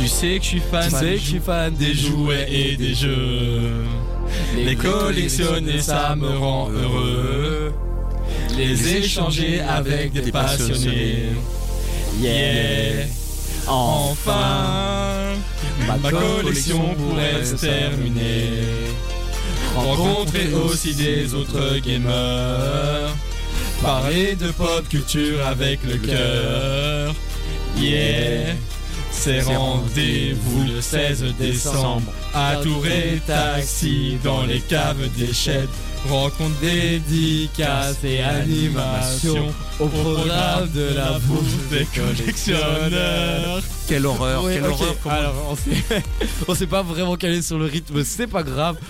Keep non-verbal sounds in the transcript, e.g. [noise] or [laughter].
Tu sais que je suis fan, Tu sais que je suis fan des jouets et des jeux. Les collectionner, ça me rend heureux. Les échanger avec des passionnés. Yeah, enfin, ma collection pourrait se terminer. Rencontrer aussi des autres gamers. Parler de pop culture avec le cœur. Yeah. C'est rendez-vous le 16 décembre à Touré Taxi dans les caves des chèdes. Rencontre dédicaces et animations au programme de la bouffe des collectionneurs. Quelle horreur, Ouais, quelle horreur. comment- Alors, on s'est, [laughs] on s'est pas vraiment calé sur le rythme, c'est pas grave.